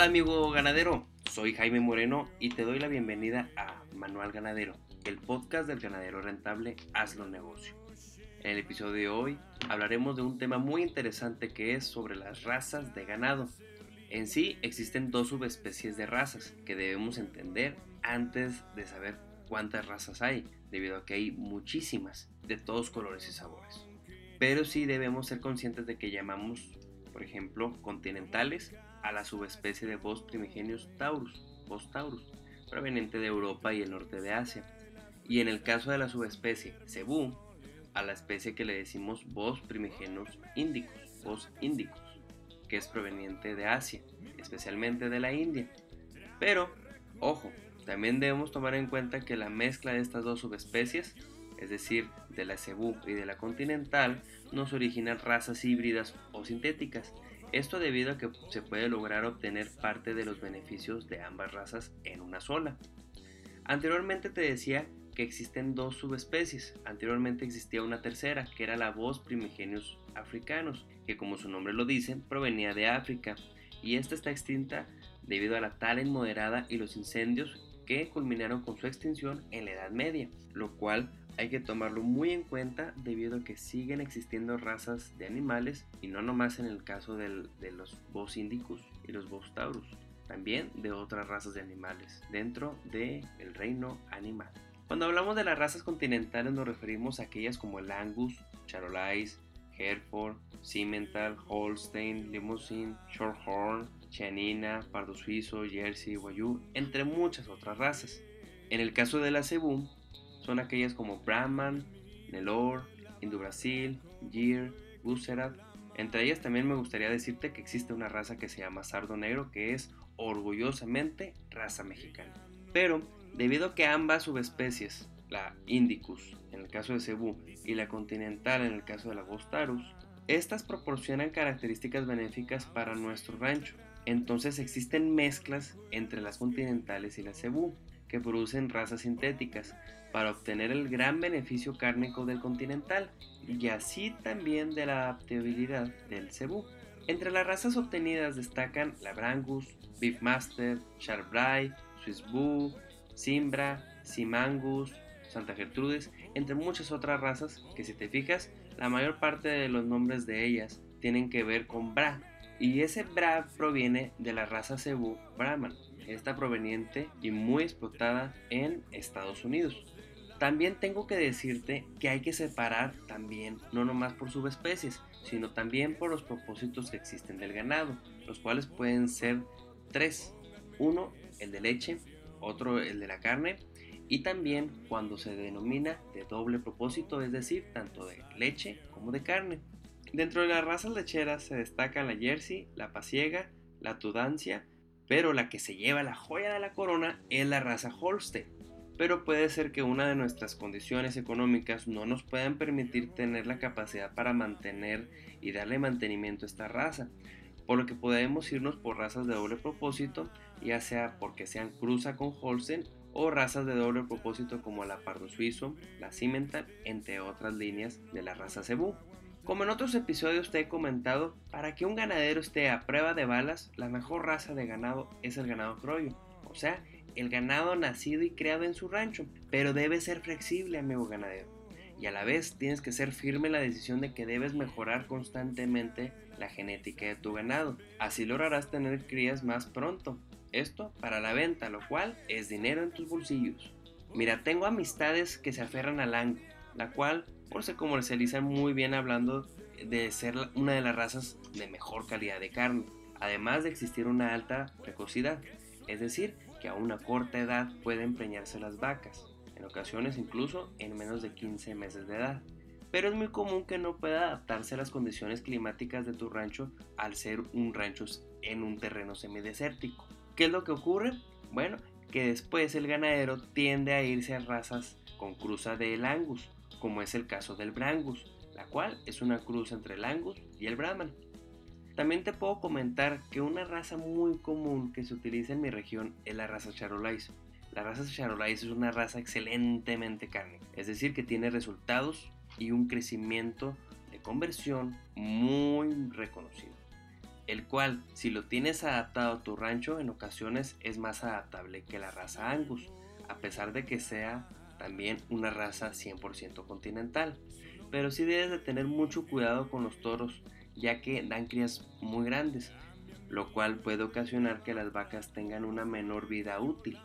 Hola amigo ganadero, soy Jaime Moreno y te doy la bienvenida a Manual Ganadero, el podcast del ganadero rentable Hazlo Negocio. En el episodio de hoy hablaremos de un tema muy interesante que es sobre las razas de ganado. En sí existen dos subespecies de razas que debemos entender antes de saber cuántas razas hay, debido a que hay muchísimas, de todos colores y sabores. Pero sí debemos ser conscientes de que llamamos, por ejemplo, continentales a la subespecie de Bos primigenius taurus, Bos taurus, proveniente de Europa y el norte de Asia. Y en el caso de la subespecie Cebu, a la especie que le decimos Bos primigenius indicus, Bos indicus, que es proveniente de Asia, especialmente de la India. Pero, ojo, también debemos tomar en cuenta que la mezcla de estas dos subespecies, es decir, de la Cebu y de la continental, nos origina razas híbridas o sintéticas, esto debido a que se puede lograr obtener parte de los beneficios de ambas razas en una sola. Anteriormente te decía que existen dos subespecies. Anteriormente existía una tercera, que era la voz primigenius africanos, que como su nombre lo dice, provenía de África, y esta está extinta debido a la tala inmoderada y los incendios que culminaron con su extinción en la Edad Media, lo cual hay que tomarlo muy en cuenta debido a que siguen existiendo razas de animales y no nomás en el caso de los Bos indicus y los Bos taurus, también de otras razas de animales dentro del reino animal. Cuando hablamos de las razas continentales nos referimos a aquellas como el Angus, Charolais, Hereford, Simmental, Holstein, Limousin, Shorthorn, Chianina, Pardo Suizo, Jersey, Wayuu, entre muchas otras razas. En el caso de la Cebu, son aquellas como Brahman, Nelor, Indo Brasil, Gir, Bucerat. Entre ellas también me gustaría decirte que existe una raza que se llama Sardo Negro que es orgullosamente raza mexicana. Pero debido a que ambas subespecies, la Indicus en el caso de Cebu y la Continental en el caso de la Bostarus, estas proporcionan características benéficas para nuestro rancho. Entonces existen mezclas entre las continentales y la Cebu que producen razas sintéticas para obtener el gran beneficio cárnico del continental y así también de la adaptabilidad del cebú. Entre las razas obtenidas destacan la Brangus, Beefmaster, Charbray, Swiss Simbra, Simangus, Santa Gertrudes, entre muchas otras razas que si te fijas, la mayor parte de los nombres de ellas tienen que ver con Bra, y ese Bra proviene de la raza Cebu Brahman, esta proveniente y muy explotada en Estados Unidos. También tengo que decirte que hay que separar también, no nomás por subespecies, sino también por los propósitos que existen del ganado, los cuales pueden ser tres. Uno, el de leche, otro, el de la carne, y también cuando se denomina de doble propósito, es decir, tanto de leche como de carne. Dentro de las razas lecheras se destacan la Jersey, la Pasiega, la Tudancia, pero la que se lleva la joya de la corona es la raza Holstein. Pero puede ser que una de nuestras condiciones económicas no nos puedan permitir tener la capacidad para mantener y darle mantenimiento a esta raza, por lo que podemos irnos por razas de doble propósito, ya sea porque sean cruza con Holstein o razas de doble propósito como la Pardo Suizo, la Cimental, entre otras líneas de la raza Cebu. Como en otros episodios te he comentado, para que un ganadero esté a prueba de balas, la mejor raza de ganado es el ganado croyo, o sea, el ganado nacido y creado en su rancho, pero debe ser flexible, amigo ganadero. Y a la vez tienes que ser firme en la decisión de que debes mejorar constantemente la genética de tu ganado. Así lograrás tener crías más pronto. Esto para la venta, lo cual es dinero en tus bolsillos. Mira, tengo amistades que se aferran al ango, la cual por se comercializa muy bien hablando de ser una de las razas de mejor calidad de carne, además de existir una alta precocidad, es decir, que a una corta edad pueden preñarse las vacas, en ocasiones incluso en menos de 15 meses de edad. Pero es muy común que no pueda adaptarse a las condiciones climáticas de tu rancho al ser un rancho en un terreno semidesértico. ¿Qué es lo que ocurre? Bueno, que después el ganadero tiende a irse a razas con cruza del Angus, como es el caso del Brangus, la cual es una cruz entre el Angus y el Brahman. También te puedo comentar que una raza muy común que se utiliza en mi región es la raza Charolais. La raza Charolais es una raza excelentemente carne, es decir, que tiene resultados y un crecimiento de conversión muy reconocido. el cual si lo tienes adaptado a tu rancho en ocasiones es más adaptable que la raza Angus, a pesar de que sea también una raza 100% continental. Pero sí debes de tener mucho cuidado con los toros, ya que dan crías muy grandes, lo cual puede ocasionar que las vacas tengan una menor vida útil,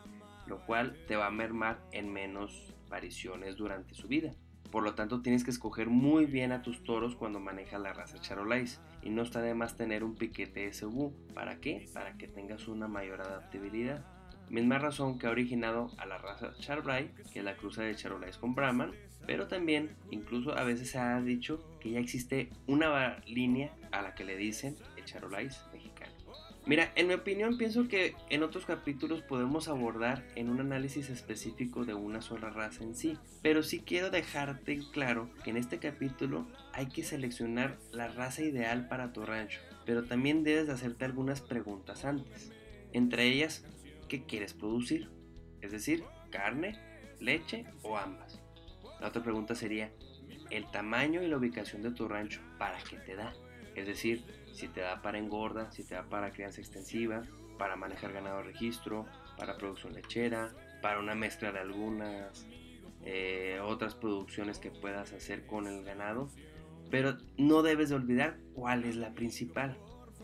lo cual te va a mermar en menos apariciones durante su vida. Por lo tanto, tienes que escoger muy bien a tus toros cuando manejas la raza Charolais. Y no está de más tener un piquete SU. ¿Para qué? Para que tengas una mayor adaptabilidad. Misma razón que ha originado a la raza Charbray, que es la cruza de Charolais con Brahman, pero también incluso a veces se ha dicho que ya existe una línea a la que le dicen el Charolais mexicano. Mira, en mi opinión pienso que en otros capítulos podemos abordar en un análisis específico de una sola raza en sí, pero sí quiero dejarte claro que en este capítulo hay que seleccionar la raza ideal para tu rancho, pero también debes de hacerte algunas preguntas antes. Entre ellas, ¿qué quieres producir? Es decir, carne, leche o ambas. La otra pregunta sería, el tamaño y la ubicación de tu rancho, ¿para qué te da? Es decir, si te da para engorda, si te da para crianza extensiva, para manejar ganado registro, para producción lechera, para una mezcla de algunas eh, otras producciones que puedas hacer con el ganado. Pero no debes de olvidar cuál es la principal.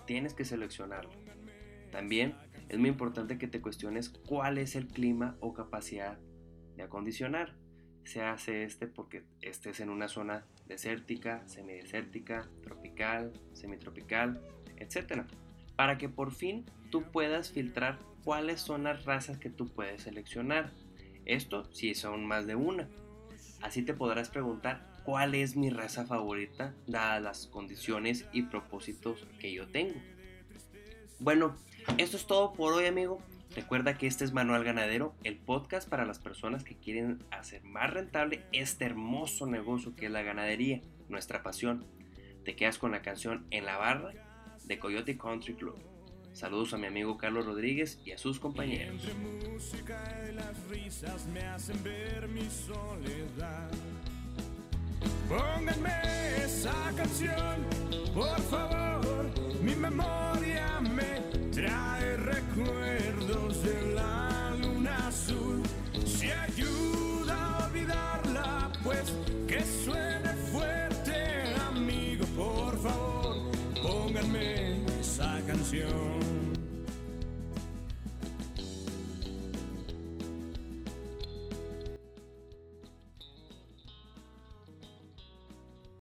Tienes que seleccionarlo. También es muy importante que te cuestiones cuál es el clima o capacidad de acondicionar. Se hace este porque estés en una zona desértica, semidesértica, tropical, semitropical, etc. Para que por fin tú puedas filtrar cuáles son las razas que tú puedes seleccionar. Esto si son más de una. Así te podrás preguntar cuál es mi raza favorita dadas las condiciones y propósitos que yo tengo. Bueno, esto es todo por hoy amigo. Recuerda que este es Manual Ganadero, el podcast para las personas que quieren hacer más rentable este hermoso negocio que es la ganadería, nuestra pasión. Te quedas con la canción En la barra de Coyote Country Club. Saludos a mi amigo Carlos Rodríguez y a sus compañeros. Pónganme esa canción, por favor, mi memoria canción.